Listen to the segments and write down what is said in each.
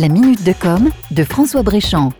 La minute de com de François Bréchamp.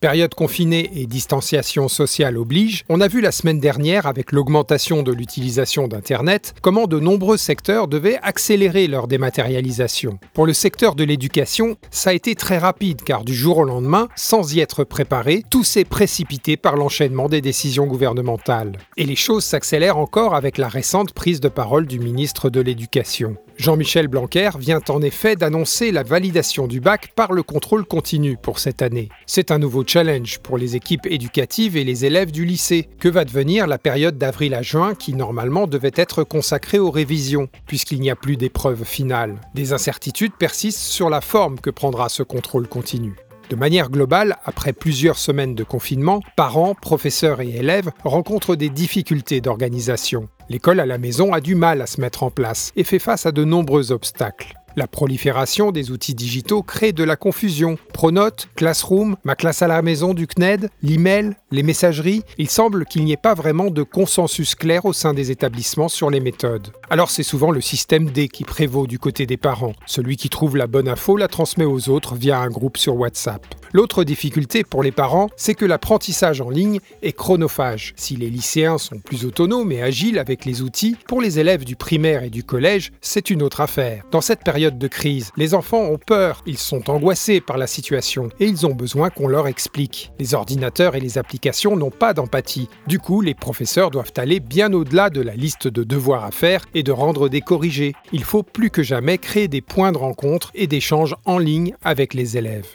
Période confinée et distanciation sociale oblige, on a vu la semaine dernière, avec l'augmentation de l'utilisation d'Internet, comment de nombreux secteurs devaient accélérer leur dématérialisation. Pour le secteur de l'éducation, ça a été très rapide car du jour au lendemain, sans y être préparé, tout s'est précipité par l'enchaînement des décisions gouvernementales. Et les choses s'accélèrent encore avec la récente prise de parole du ministre de l'Éducation. Jean-Michel Blanquer vient en effet d'annoncer la validation du bac par le contrôle continu pour cette année. C'est un nouveau challenge pour les équipes éducatives et les élèves du lycée. Que va devenir la période d'avril à juin qui normalement devait être consacrée aux révisions, puisqu'il n'y a plus d'épreuves finales? Des incertitudes persistent sur la forme que prendra ce contrôle continu. De manière globale, après plusieurs semaines de confinement, parents, professeurs et élèves rencontrent des difficultés d'organisation. L'école à la maison a du mal à se mettre en place et fait face à de nombreux obstacles. La prolifération des outils digitaux crée de la confusion. Pronote, Classroom, ma classe à la maison du CNED, l'email, les messageries, il semble qu'il n'y ait pas vraiment de consensus clair au sein des établissements sur les méthodes. Alors c'est souvent le système D qui prévaut du côté des parents. Celui qui trouve la bonne info la transmet aux autres via un groupe sur WhatsApp. L'autre difficulté pour les parents, c'est que l'apprentissage en ligne est chronophage. Si les lycéens sont plus autonomes et agiles avec les outils, pour les élèves du primaire et du collège, c'est une autre affaire. Dans cette période de crise, les enfants ont peur, ils sont angoissés par la situation et ils ont besoin qu'on leur explique. Les ordinateurs et les applications n'ont pas d'empathie. Du coup, les professeurs doivent aller bien au-delà de la liste de devoirs à faire et de rendre des corrigés. Il faut plus que jamais créer des points de rencontre et d'échange en ligne avec les élèves.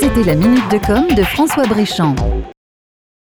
C'était la minute de com de François Bréchamp.